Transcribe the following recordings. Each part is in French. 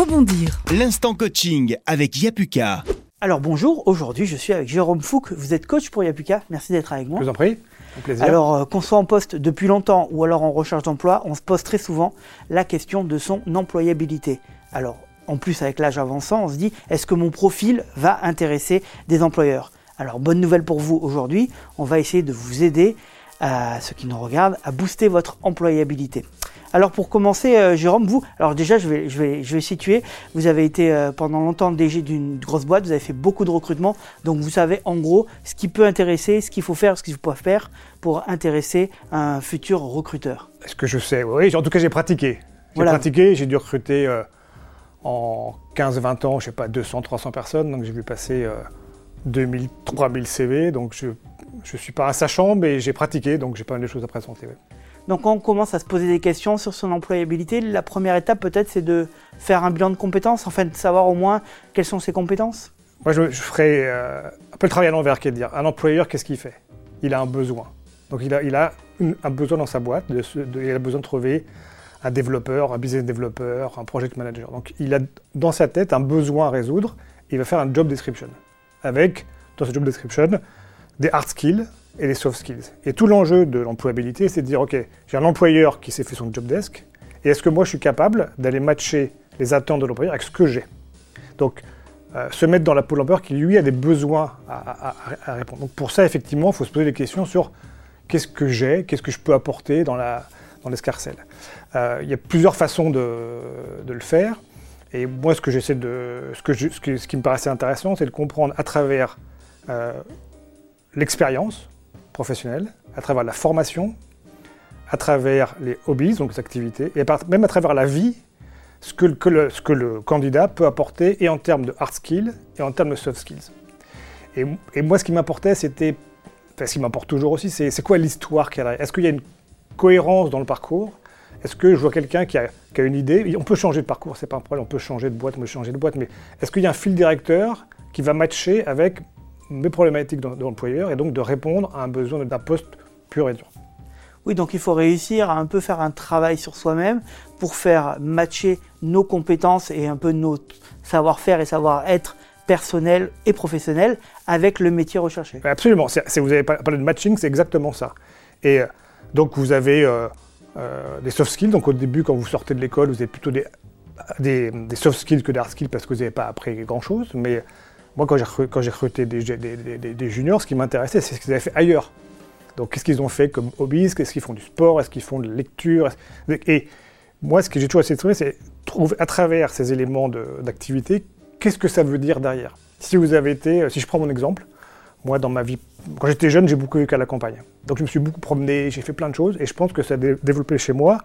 rebondir. L'instant coaching avec Yapuka. Alors bonjour, aujourd'hui je suis avec Jérôme Fouque, vous êtes coach pour Yapuka, merci d'être avec moi. Je vous en prie, un plaisir. Alors euh, qu'on soit en poste depuis longtemps ou alors en recherche d'emploi, on se pose très souvent la question de son employabilité. Alors en plus avec l'âge avançant, on se dit est-ce que mon profil va intéresser des employeurs? Alors bonne nouvelle pour vous aujourd'hui, on va essayer de vous aider à ceux qui nous regardent à booster votre employabilité. Alors pour commencer, euh, Jérôme, vous, alors déjà je vais, je, vais, je vais situer, vous avez été euh, pendant longtemps DG d'une grosse boîte, vous avez fait beaucoup de recrutement, donc vous savez en gros ce qui peut intéresser, ce qu'il faut faire, ce qu'il faut pas faire pour intéresser un futur recruteur. Est-ce que je sais Oui, en tout cas j'ai pratiqué. J'ai Voilà. pratiqué, j'ai dû recruter euh, en 15-20 ans, je sais pas, 200, 300 personnes, donc j'ai vu passer euh, 2000, 3000 CV, donc je je suis pas un sachant, mais j'ai pratiqué, donc j'ai pas mal de choses à présenter. ouais. Donc quand on commence à se poser des questions sur son employabilité, la première étape peut-être c'est de faire un bilan de compétences, enfin de savoir au moins quelles sont ses compétences. Moi, je, je ferais euh, un peu le travail à l'envers, qui est de dire, un employeur, qu'est-ce qu'il fait? Il a un besoin. Donc il a, il a une- un besoin dans sa boîte, de se- de- il a besoin de trouver un développeur, un business développeur, un project manager. Donc il a dans sa tête un besoin à résoudre, et il va faire un job description. Avec, dans ce job description, des hard skills et des soft skills. Et tout l'enjeu de l'employabilité, c'est de dire, OK, j'ai un employeur qui s'est fait son job desk, et est-ce que moi je suis capable d'aller matcher les attentes de l'employeur avec ce que j'ai? Donc, euh, se mettre dans la peau de l'employeur qui, lui, a des besoins à, répondre. Donc, pour ça, effectivement, il faut se poser des questions sur qu'est-ce que j'ai, qu'est-ce que je peux apporter dans dans l'escarcelle. Euh, Il y a plusieurs façons de, de le faire. Et moi, ce que j'essaie de, ce, que ce, qui, me paraissait intéressant, c'est de comprendre à travers euh, l'expérience professionnelle, à travers la formation, à travers les hobbies, donc les activités, et même à travers la vie, ce que, le- candidat peut apporter, et en termes de hard skills, et en termes de soft skills. Et, moi, ce qui m'importait, c'était, enfin, ce qui m'importe toujours aussi, c'est quoi l'histoire qu'il y a Est-ce qu'il y a une cohérence dans le parcours? Est-ce que je vois quelqu'un qui a, qui a une idée? On peut changer de parcours, c'est pas un problème, on peut changer de boîte, on peut changer de boîte, mais est-ce qu'il y a un fil directeur qui va matcher avec mes problématiques de, de l'employeur et donc de répondre à un besoin d'un poste pur et dur Oui, donc il faut réussir à un peu faire un travail sur soi-même pour faire matcher nos compétences et un peu notre savoir-faire et savoir-être personnel et professionnel avec le métier recherché. Absolument. C'est- vous avez par- parlé de matching, c'est exactement ça. Et euh, donc vous avez euh, euh, des soft skills. Donc au début, quand vous sortez de l'école, vous avez plutôt des, des, soft skills que des hard skills parce que vous n'avez pas appris grand-chose. Mais moi, quand j'ai recruté des, juniors, ce qui m'intéressait, c'est ce qu'ils avaient fait ailleurs. Donc qu'est-ce qu'ils ont fait comme hobbies? Qu'est-ce qu'ils font du sport? Est-ce qu'ils font de la lecture? Et moi, ce que j'ai toujours essayé de trouver, c'est trouver à travers ces éléments d'activité, qu'est-ce que ça veut dire derrière? Si vous avez été, si je prends mon exemple, moi, dans ma vie, quand j'étais jeune, j'ai beaucoup vécu à la campagne. Donc, je me suis beaucoup promené, j'ai fait plein de choses, et je pense que ça a dé- développé chez moi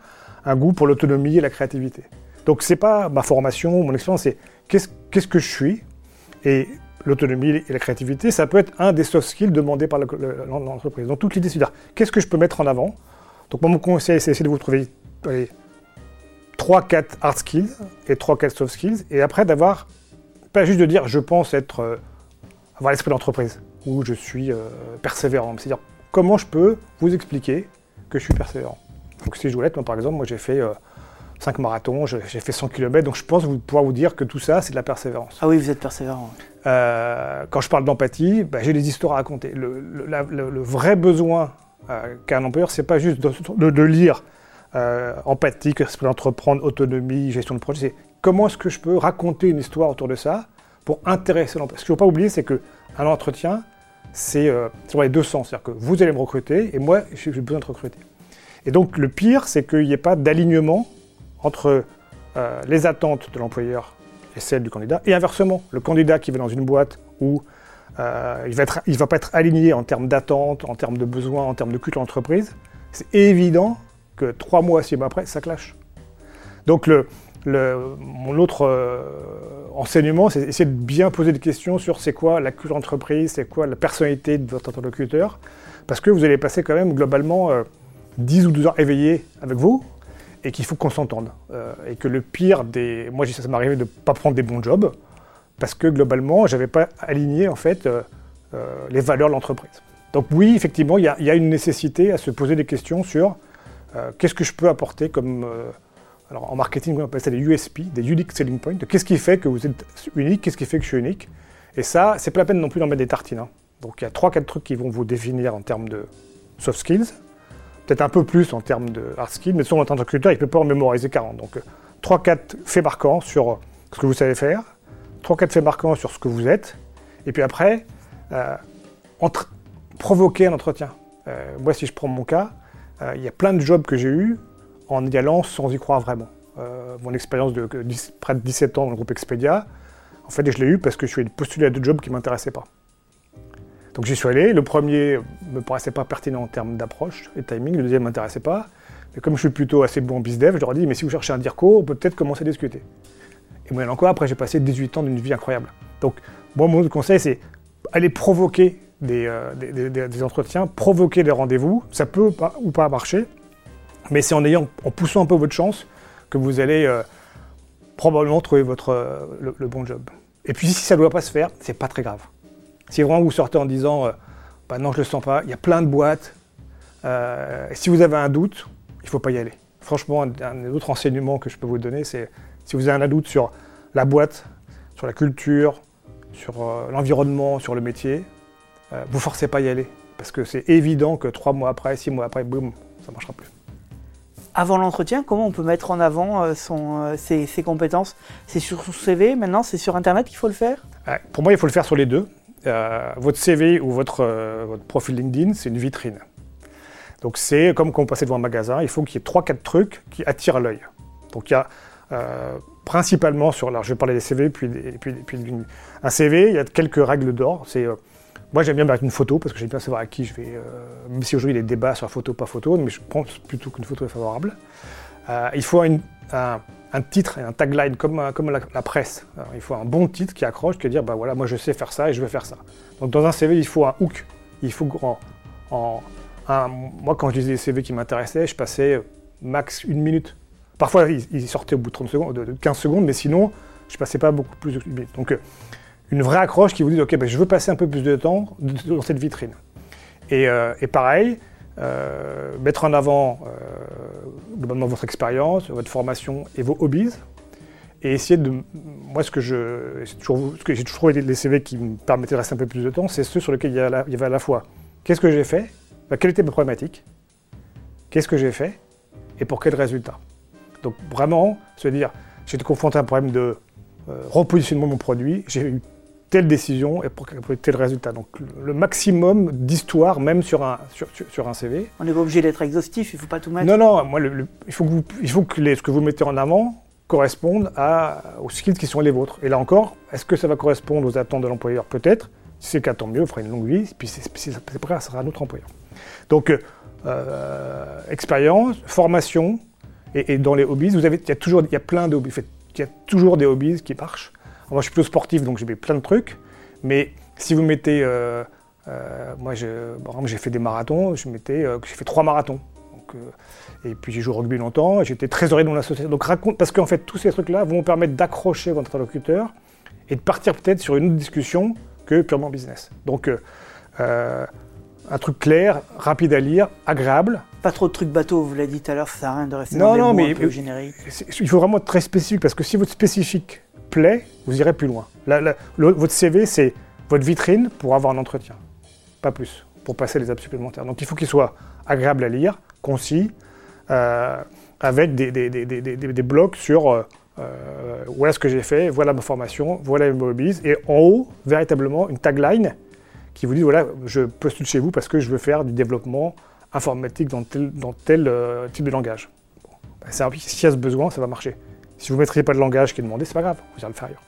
un goût pour l'autonomie et la créativité. Donc, c'est pas ma formation, mon expérience, c'est qu'est-ce que je suis, et l'autonomie et la créativité, ça peut être un des soft skills demandés par le- le- l'entreprise. Donc, toute l'idée, c'est de dire qu'est-ce que je peux mettre en avant? Donc, moi, mon conseil, c'est d'essayer de vous trouver allez, 3-4 hard skills et 3-4 soft skills, et après d'avoir, pas juste de dire je pense être, euh, avoir l'esprit d'entreprise, ou je suis euh, persévérant. C'est-à-dire comment je peux vous expliquer que je suis persévérant? Donc si je voulais être, moi par exemple, moi j'ai fait 5 marathons, j'ai fait 100 km, donc je pense vous- pouvoir vous dire que tout ça, c'est de la persévérance. Ah oui, vous êtes persévérant. Euh, quand je parle d'empathie, bah, j'ai des histoires à raconter. Le, le- la- le- le vrai besoin euh, qu'a un employeur, c'est pas juste de, de- de lire euh, empathie, que c'est d'entreprendre, autonomie, gestion de projet. C'est comment est-ce que je peux raconter une histoire autour de ça pour intéresser l'employeur? Ce qu'il ne faut pas oublier, c'est qu'un entretien, c'est euh, dans les deux sens. C'est-à-dire que vous allez me recruter et moi, j'ai besoin de te recruter. Et donc, le pire, c'est qu'il n'y ait pas d'alignement entre euh, les attentes de l'employeur et celles du candidat. Et inversement, le candidat qui va dans une boîte où euh, il ne va, pas être aligné en termes d'attente, en termes de besoins, en termes de culture d'entreprise, c'est évident que trois mois, six mois après, ça clash. Donc le- mon autre euh, enseignement, c'est essayer de bien poser des questions sur c'est quoi la culture d'entreprise, c'est quoi la personnalité de votre interlocuteur, parce que vous allez passer quand même globalement euh, 10 ou 12 heures éveillés avec vous, et qu'il faut qu'on s'entende. Euh, et que le pire des... Moi, ça m'est arrivé de ne pas prendre des bons jobs, parce que globalement, je n'avais pas aligné en fait euh, euh, les valeurs de l'entreprise. Donc oui, effectivement, il y, a- une nécessité à se poser des questions sur euh, qu'est-ce que je peux apporter comme, euh, Alors en marketing, on appelle ça des USP, des Unique Selling Points. Qu'est-ce qui fait que vous êtes unique Qu'est-ce qui fait que je suis unique? Et ça, c'est pas la peine non plus d'en mettre des tartines. hein. Donc il y a 3-4 trucs qui vont vous définir en termes de soft skills, peut-être un peu plus en termes de hard skills, mais sur votre interlocuteur, il ne peut pas en mémoriser 40. Donc 3-4 faits marquants sur ce que vous savez faire, 3-4 faits marquants sur ce que vous êtes, et puis après, euh, provoquer un entretien. Euh, moi, si je prends mon cas, euh, il y a plein de jobs que j'ai eus en y allant sans y croire vraiment. Euh, mon expérience de que 10 près de 17 ans dans le groupe Expedia, en fait, je l'ai eu parce que je suis allé postuler à deux jobs qui ne m'intéressaient pas. Donc j'y suis allé. Le premier me paraissait pas pertinent en termes d'approche et timing. Le deuxième ne m'intéressait pas. Mais comme je suis plutôt assez bon en bizdev, je leur ai dit, mais si vous cherchez un DIRCO, on peut peut-être commencer à discuter. Et moyen encore, après, j'ai passé 18 ans d'une vie incroyable. Donc, moi, mon conseil, c'est aller provoquer des, euh, des- entretiens, provoquer des rendez-vous. Ça peut ou pas marcher, mais c'est en, poussant un peu votre chance que vous allez euh, probablement trouver votre, euh, le, bon job. Et puis, si ça ne doit pas se faire, c'est pas très grave. Si vraiment vous sortez en disant, euh, bah non, je le sens pas, il y a plein de boîtes. si vous avez un doute, il faut pas y aller. Franchement, un, un autre enseignement que je peux vous donner, c'est si vous avez un doute sur la boîte, sur la culture, sur l'environnement, sur le métier, vous forcez pas à y aller. Parce que c'est évident que trois mois après, six mois après, boum, ça marchera plus. Avant l'entretien, comment on peut mettre en avant euh, euh, ses, compétences? C'est sur son CV maintenant C'est sur Internet qu'il faut le faire? Ouais, Pour moi, il faut le faire sur les deux. Euh, votre CV ou votre, profil LinkedIn, c'est une vitrine. Donc c'est comme quand vous passez devant un magasin, il faut qu'il y ait 3-4 trucs qui attirent l'œil. Donc il y a principalement sur, alors je vais parler des CV, puis, des- puis, un CV, il y a quelques règles d'or. Moi j'aime bien mettre une photo parce que j'aime bien savoir à qui je vais, euh, même si aujourd'hui il y a des débats sur photo, pas photo, mais je pense plutôt qu'une photo est favorable. Euh, il faut un, titre et un tagline comme, comme la, presse. Il faut un bon titre qui accroche, qui dire bah voilà, moi je sais faire ça et je vais faire ça. Donc dans un CV, il faut un hook. Il faut en, moi quand je lisais des CV qui m'intéressaient, je passais max une minute. Parfois ils, sortaient au bout de 30 secondes, de de 15 secondes, mais sinon je passais pas beaucoup plus de minutes. Donc euh, une vraie accroche qui vous dit ok, ben, je veux passer un peu plus de temps dans cette vitrine. Et, euh, pareil, euh, mettre en avant euh, globalement votre expérience, votre formation et vos hobbies. Et essayer de. Moi, ce que je. toujours- j'ai toujours trouvé les CV qui me permettaient de rester un peu plus de temps, c'est ceux sur lesquels il y, avait à la fois qu'est-ce que j'ai fait, bah, quelle était ma problématique, qu'est-ce que j'ai fait et pour quel résultat. Donc vraiment, se dire, j'ai été confronté à un problème de repositionnement de mon produit, j'ai telle décision et pour tel résultat. Donc le- maximum d'histoire, même sur un, sur, sur- un CV. On n'est pas obligé d'être exhaustif, il ne faut pas tout mettre. Non, non, moi, le- le- il faut que, vous- il faut que les- ce que vous mettez en avant corresponde à, aux skills qui sont les vôtres. Et là encore, est-ce que ça va correspondre aux attentes de l'employeur? Peut-être. Si c'est le cas, tant mieux, on fera une longue vie, puis c'est c'est- grave, ça sera un autre employeur. Donc, euh, euh, expérience, formation, et, et dans les hobbies, vous avez, il y a toujours, il y a plein de hobbies. Il y a toujours des hobbies qui marchent. Moi, je suis plutôt sportif, donc j'ai plein de trucs. Mais si vous mettez, euh, euh, moi, je- par exemple, j'ai fait des marathons, je mettais, euh, j'ai fait trois marathons. Donc, euh, et puis j'ai joué au rugby longtemps, et j'étais trésorier de mon association. Donc raconte, parce qu'en fait, tous ces trucs-là vont vous permettre d'accrocher votre interlocuteur et de partir peut-être sur une autre discussion que purement business. Donc, un truc clair, rapide à lire, agréable. Pas trop de trucs bateaux, vous l'avez dit tout à l'heure, ça sert à rien de rester Non, dans des non, mots mais- un peu génériques. Il faut vraiment être très spécifique parce que si votre spécifique plaît, vous irez plus loin. Votre CV, c'est votre vitrine pour avoir un entretien, pas plus, pour passer les étapes supplémentaires. Donc il faut qu'il soit agréable à lire, concis, euh, avec des, blocs sur euh, euh, voilà ce que j'ai fait, voilà ma formation, voilà mes hobbies, et en haut, véritablement, une tagline qui vous dit voilà, je postule chez vous parce que je veux faire du développement informatique dans tel, euh, type de langage. Bon, ben, S'il y a ce besoin, ça va marcher. Si vous ne maîtrisez pas le langage qui est demandé, c'est pas grave, vous allez le faire ailleurs.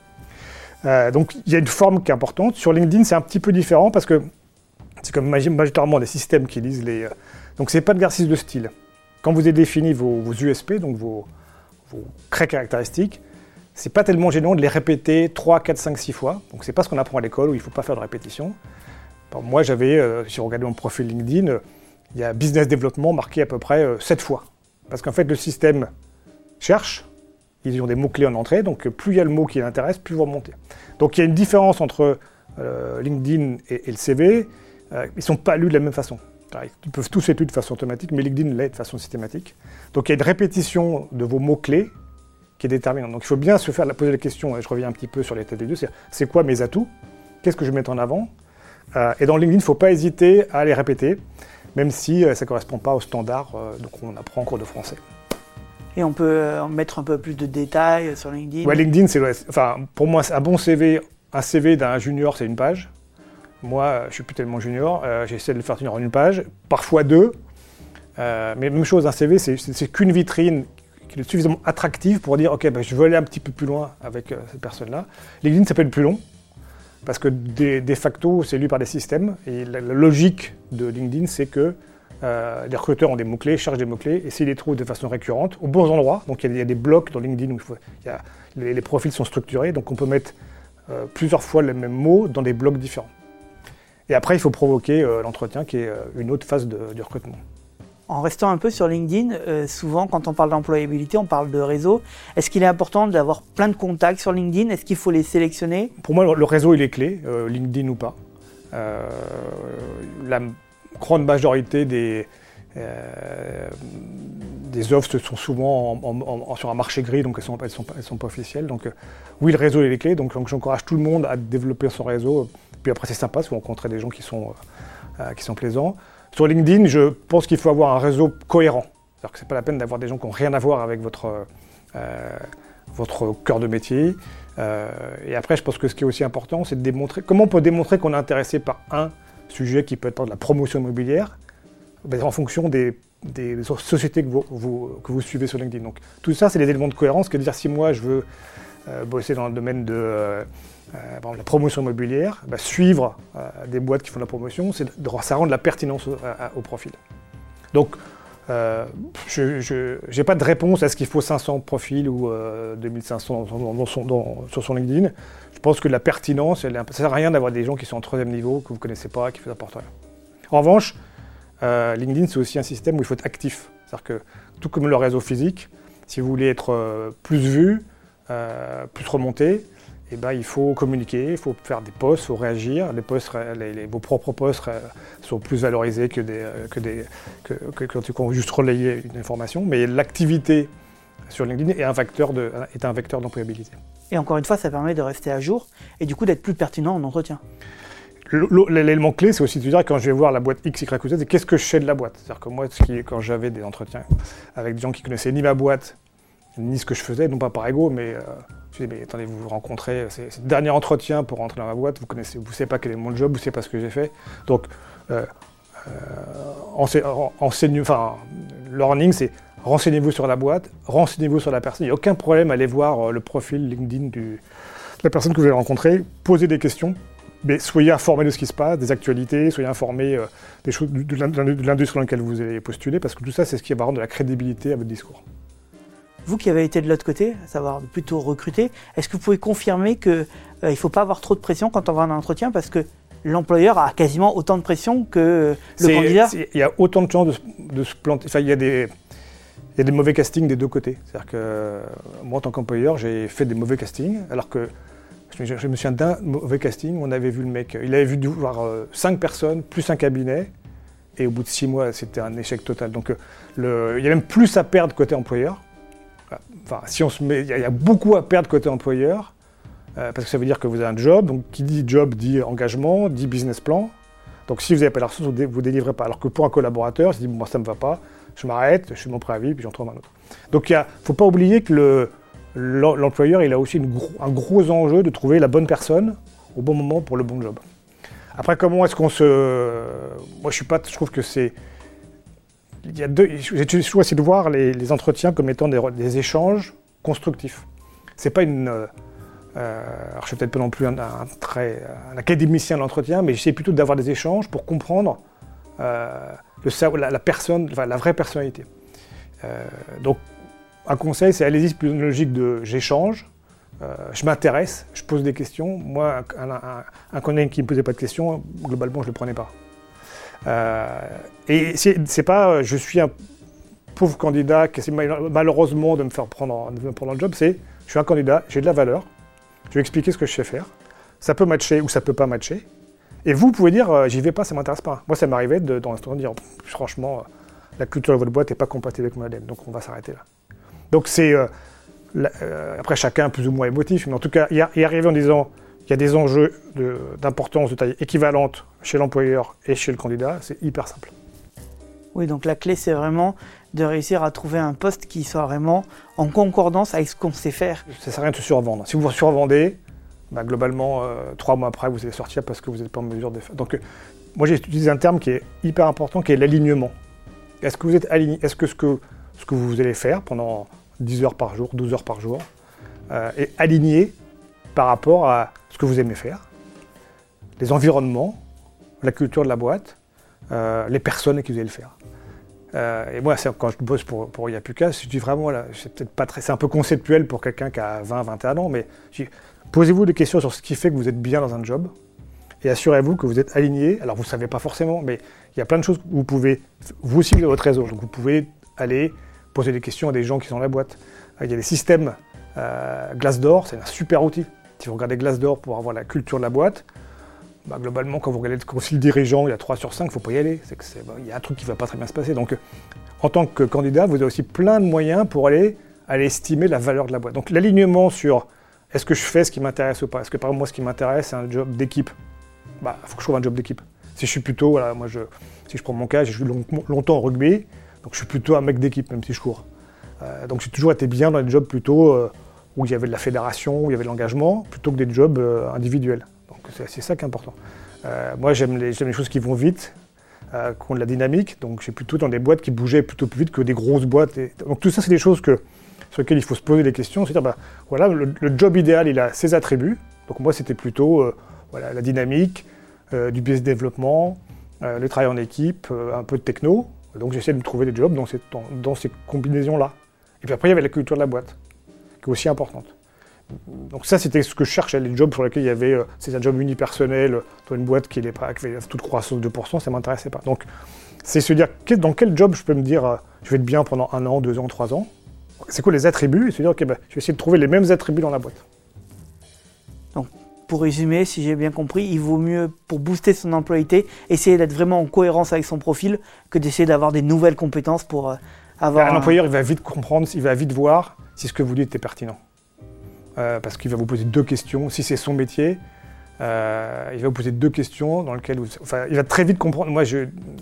Euh, donc il y a une forme qui est importante. Sur LinkedIn, c'est un petit peu différent parce que c'est comme majoritairement des systèmes qui lisent les. euh, donc c'est pas de l'exercice de style. Quand vous avez défini vos, USP, donc vos, vos traits caractéristiques, c'est pas tellement gênant de les répéter 3, 4, 5, 6 fois. Donc c'est pas ce qu'on apprend à l'école où il faut pas faire de répétition. Moi j'avais, euh, si vous regardez mon profil LinkedIn, euh, il y a business développement marqué à peu près 7 fois. Parce qu'en fait le système cherche, ils ont des mots-clés en entrée, donc plus il y a le mot qui l'intéresse, plus vous remontez. Donc il y a une différence entre euh, LinkedIn et, le CV, euh, ils ne sont pas lus de la même façon. Ils peuvent tous être de façon automatique, mais LinkedIn l'est de façon systématique. Donc il y a une répétition de vos mots-clés qui est déterminante. Donc il faut bien se faire poser la question, et je reviens un petit peu sur l'état des deux, c'est quoi mes atouts? Qu'est-ce que je mets en avant? Euh, Et dans LinkedIn, il ne faut pas hésiter à les répéter, même si ça ne correspond pas au standard euh, qu'on apprend en cours de français. Et on peut mettre un peu plus de détails sur LinkedIn Ouais, LinkedIn, c'est, enfin, pour moi, un bon CV, un CV d'un junior, c'est une page. Moi, je ne suis plus tellement junior, j'essaie de le faire tenir en une page, parfois deux. mais même chose, un CV, c'est qu'une vitrine qui est suffisamment attractive pour dire ok, ben, je veux aller un petit peu plus loin avec cette personne-là. LinkedIn, ça peut être plus long. Parce que de, facto, c'est lu par des systèmes. Et la, logique de LinkedIn, c'est que euh, les recruteurs ont des mots-clés, cherchent des mots-clés, et s'ils les trouvent de façon récurrente, aux bons endroits, donc il y, a des blocs dans LinkedIn où les, profils sont structurés, donc on peut mettre euh, plusieurs fois les mêmes mots dans des blocs différents. Et après, il faut provoquer euh, l'entretien, qui est une autre phase du recrutement. En restant un peu sur LinkedIn, souvent quand on parle d'employabilité, on parle de réseau. Est-ce qu'il est important d'avoir plein de contacts sur LinkedIn? Est-ce qu'il faut les sélectionner? Pour moi, le réseau, il est clé, LinkedIn ou pas. La grande majorité des, des offres sont souvent sur un marché gris, donc elles ne sont, sont, pas officielles. Donc oui, le réseau est clé, donc, j'encourage tout le monde à développer son réseau. Puis après, c'est sympa, si vous rencontrez des gens qui sont, qui sont plaisants. Sur LinkedIn, je pense qu'il faut avoir un réseau cohérent. C'est-à-dire que ce n'est pas la peine d'avoir des gens qui n'ont rien à voir avec votre, euh, votre cœur de métier. Euh, et après, je pense que ce qui est aussi important, c'est de démontrer comment on peut démontrer qu'on est intéressé par un sujet qui peut être de la promotion immobilière, ben, en fonction des, sociétés que vous, suivez sur LinkedIn. Donc tout ça, c'est des éléments de cohérence, que de dire si moi je veux euh, bosser dans le domaine de euh, la promotion immobilière, bah, suivre euh, des boîtes qui font de la promotion, ça rend de la pertinence au, profil. Donc, euh, je n'ai pas de réponse à ce qu'il faut 500 profils ou 2500 sur son LinkedIn. Je pense que la pertinence, ça ne sert à rien d'avoir des gens qui sont en troisième niveau, que vous ne connaissez pas, qui ne vous apportent rien. En revanche, LinkedIn, c'est aussi un système où il faut être actif. C'est-à-dire que, tout comme le réseau physique, si vous voulez être plus vu, plus remonté, eh ben, il faut communiquer, il faut faire des posts, il faut réagir. Les posts, vos propres posts sont plus valorisés que, des, que, des, juste relayer une information. Mais l'activité sur LinkedIn est un vecteur, de, Et encore une fois, ça permet de rester à jour et du coup d'être plus pertinent en entretien. L'élément clé, c'est aussi de dire quand je vais voir la boîte X, Y ou Z, qu'est-ce que je sais de la boîte? C'est-à-dire que moi, quand j'avais des entretiens avec des gens qui connaissaient ni ma boîte, ni ce que je faisais, non pas par ego, mais euh, je dis, mais attendez, vous vous rencontrez, c'est le dernier entretien pour rentrer dans ma boîte, vous connaissez, vous savez pas quel est mon job, vous savez pas ce que j'ai fait. Donc, euh, euh, enfin, learning, c'est renseignez-vous sur la boîte, renseignez-vous sur la personne. Il n'y a aucun problème à aller voir le profil LinkedIn du, de la personne que vous allez rencontrer, poser des questions, mais soyez informés de ce qui se passe, des actualités, soyez informés des choses de, l'industrie dans laquelle vous allez postuler, parce que tout ça, c'est ce qui va rendre de la crédibilité à votre discours. Vous qui avez été de l'autre côté, à savoir plutôt recruter, est-ce que vous pouvez confirmer qu'il euh, ne faut pas avoir trop de pression quand on va en entretien parce que l'employeur a quasiment autant de pression que le candidat? Il y a autant de chances de, se planter. Enfin, il y a des. Il y a des mauvais castings des deux côtés. C'est-à-dire que moi, en tant qu'employeur, j'ai fait des mauvais castings, alors que je, me souviens d'un mauvais casting où on avait vu le mec, il avait vu voir euh, cinq personnes, plus un cabinet, et au bout de six mois, c'était un échec total. Donc il y a même plus à perdre côté employeur Enfin, si on se met, il y, a beaucoup à perdre côté employeur, euh, parce que ça veut dire que vous avez un job. Donc, qui dit job dit engagement, dit business plan. Donc, si vous n'avez pas la ressource, vous ne délivrez pas. Alors que pour un collaborateur, il se dit, moi, ça ne me va pas, je m'arrête, je fais mon préavis, puis j'en trouve un autre. Donc, il ne faut pas oublier que l'employeur, il a aussi un gros enjeu de trouver la bonne personne au bon moment pour le bon job. Après, comment est-ce qu'on se... Moi, je suis pas... Je trouve que c'est il y a deux, toujours de voir les, entretiens comme étant des, échanges constructifs. C'est pas une. Euh, alors je suis peut-être pas non plus un, très, un académicien de l'entretien, mais j'essaie plutôt d'avoir des échanges pour comprendre euh, la, personne, la vraie personnalité. Euh, donc, un conseil, c'est allez-y, plus une logique de j'échange, je m'intéresse, je pose des questions. Moi, un, un, un collègue qui ne me posait pas de questions, globalement, je ne le prenais pas. Euh, et c'est pas euh, je suis un pauvre candidat qui essaie malheureusement de me faire prendre, de le job, c'est je suis un candidat, j'ai de la valeur, je vais expliquer ce que je sais faire. Ça peut matcher ou ça peut pas matcher. Et vous pouvez dire, euh, j'y vais pas, ça m'intéresse pas. Moi, ça m'arrivait de, dans l'instant de dire, franchement, euh, la culture de votre boîte n'est pas compatible avec mon ADN, donc on va s'arrêter là. Donc c'est, après chacun plus ou moins émotif, mais en tout cas, y, y arriver en disant, il y a des enjeux d'importance de, taille équivalente chez l'employeur et chez le candidat, c'est hyper simple. Oui, donc la clé, c'est vraiment de réussir à trouver un poste qui soit vraiment en concordance avec ce qu'on sait faire. Ça ne sert à rien de se survendre. Si vous vous survendez, bah, globalement, euh, trois mois après, vous allez sortir parce que vous n'êtes pas en mesure de faire. Donc, euh, moi, j'ai utilisé un terme qui est hyper important, qui est l'alignement. Est-ce que vous êtes aligné Est-ce que ce, que vous allez faire pendant 10 heures par jour, 12 heures par jour, euh, est aligné par rapport à ce que vous aimez faire, les environnements, la culture de la boîte, les personnes qui vous allez le faire. Euh, et moi, quand je bosse pour, pour Yapuka, je dis vraiment, c'est peut-être pas très, c'est un peu conceptuel pour quelqu'un qui a 20, 21 ans, mais posez-vous des questions sur ce qui fait que vous êtes bien dans un job et assurez-vous que vous êtes aligné. Alors, vous ne savez pas forcément, mais il y a plein de choses que vous pouvez, vous aussi, votre réseau. Donc, vous pouvez aller poser des questions à des gens qui sont dans la boîte. Il y a des systèmes euh, Glassdoor, c'est un super outil. Si vous regardez Glassdoor pour avoir la culture de la boîte, bah, globalement, quand vous regardez le concile dirigeant, il y a 3 sur 5, il ne faut pas y aller. Que il y a un truc qui ne va pas très bien se passer. Donc, en tant que candidat, vous avez aussi plein de moyens pour aller, estimer la valeur de la boîte. Donc, l'alignement sur est-ce que je fais ce qui m'intéresse ou pas? Est-ce que, par exemple, moi, ce qui m'intéresse, c'est un job d'équipe? Bah, il faut que je trouve un job d'équipe. Si je suis plutôt, voilà, moi, je, si je prends mon cas, j'ai joué longtemps au rugby, donc je suis plutôt un mec d'équipe, même si je cours. Euh, donc, j'ai toujours été bien dans les jobs plutôt. Euh, où il y avait de la fédération, où il y avait de l'engagement, plutôt que des jobs euh, individuels. C'est ça qui est important. Euh, moi j'aime les, choses qui vont vite, euh, qui ont de la dynamique, donc j'ai plutôt dans des boîtes qui bougeaient plutôt plus vite que des grosses boîtes. Donc tout ça c'est des choses sur lesquelles il faut se poser des questions, c'est-à-dire bah, voilà, le, job idéal il a ses attributs, donc moi c'était plutôt voilà, la dynamique, du business développement, le travail en équipe, un peu de techno, donc j'essaie de me trouver des jobs dans ces combinaisons-là. Et puis après il y avait la culture de la boîte qui est aussi importante. Donc ça, c'était ce que je cherchais, les jobs sur lesquels il y avait, euh, c'est un job unipersonnel, dans une boîte qui, pas, qui toute croissance de 2%, ça ne m'intéressait pas. Donc c'est se dire, dans quel job je peux me dire, euh, je vais être bien pendant un an, deux ans, trois ans? C'est quoi les attributs? Et se dire, ok, ben, je vais essayer de trouver les mêmes attributs dans la boîte. Donc pour résumer, si j'ai bien compris, il vaut mieux, pour booster son employabilité, essayer d'être vraiment en cohérence avec son profil que d'essayer d'avoir des nouvelles compétences pour euh, avoir... Ben, un employeur, il va vite comprendre, il va vite voir si ce que vous dites est pertinent. Euh, parce qu'il va vous poser deux questions. Si c'est son métier, euh, il va vous poser deux questions dans lesquelles enfin, il va très vite comprendre. Moi,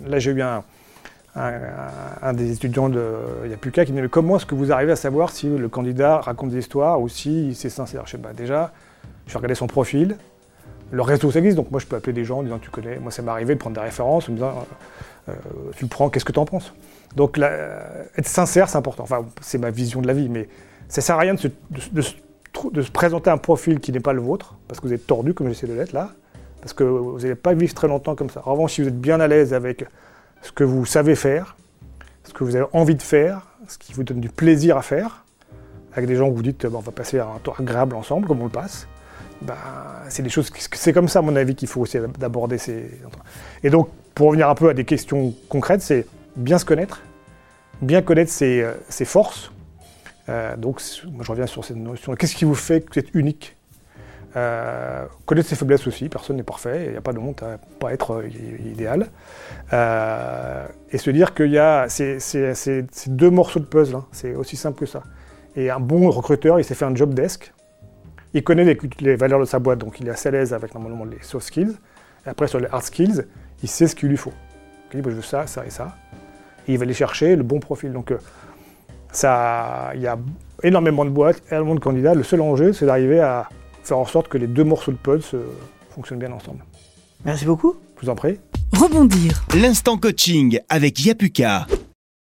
là, j'ai eu un, des étudiants de Yapuka qui me dit comment est-ce que vous arrivez à savoir si le candidat raconte des histoires ou si c'est sincère? Je sais pas. Déjà, je vais regarder son profil. Le réseau, ça existe, donc moi je peux appeler des gens en disant tu connais. Moi, ça m'est arrivé de prendre des références en disant euh, tu le prends, qu'est-ce que tu en penses? Donc, être sincère, c'est important. Enfin, c'est ma vision de la vie, mais ça sert à rien de de, se, présenter un profil qui n'est pas le vôtre, parce que vous êtes tordu comme j'essaie de l'être là, parce que vous n'allez pas vivre très longtemps comme ça. En revanche, si vous êtes bien à l'aise avec ce que vous savez faire, ce que vous avez envie de faire, ce qui vous donne du plaisir à faire, avec des gens où vous dites on va passer un temps agréable ensemble, comme on le passe, ben, c'est des choses, c'est comme ça à mon avis qu'il faut aussi d'aborder ces... Et donc, pour revenir un peu à des questions concrètes, c'est bien se connaître, bien connaître ses, euh, forces, donc, moi, je reviens sur cette notion. Qu'est-ce qui vous fait que vous êtes unique? Euh, Connaître ses faiblesses aussi, personne n'est parfait, il n'y a pas de monde à pas être euh, idéal. et se dire qu'il y a ces, deux morceaux de puzzle, hein. c'est aussi simple que ça. Et un bon recruteur, il s'est fait un job desk, il connaît les, valeurs de sa boîte, donc il est assez à l'aise avec normalement les soft skills. Et après, sur les hard skills, il sait ce qu'il lui faut. Il dit, bah, je veux ça, ça et ça. Et il va aller chercher le bon profil. Donc, il y a énormément de boîtes, énormément de candidats. Le seul enjeu, c'est d'arriver à faire en sorte que les deux morceaux de puzzle fonctionnent bien ensemble. Merci beaucoup. Je vous en prie. Rebondir. L'instant coaching avec Yapuka.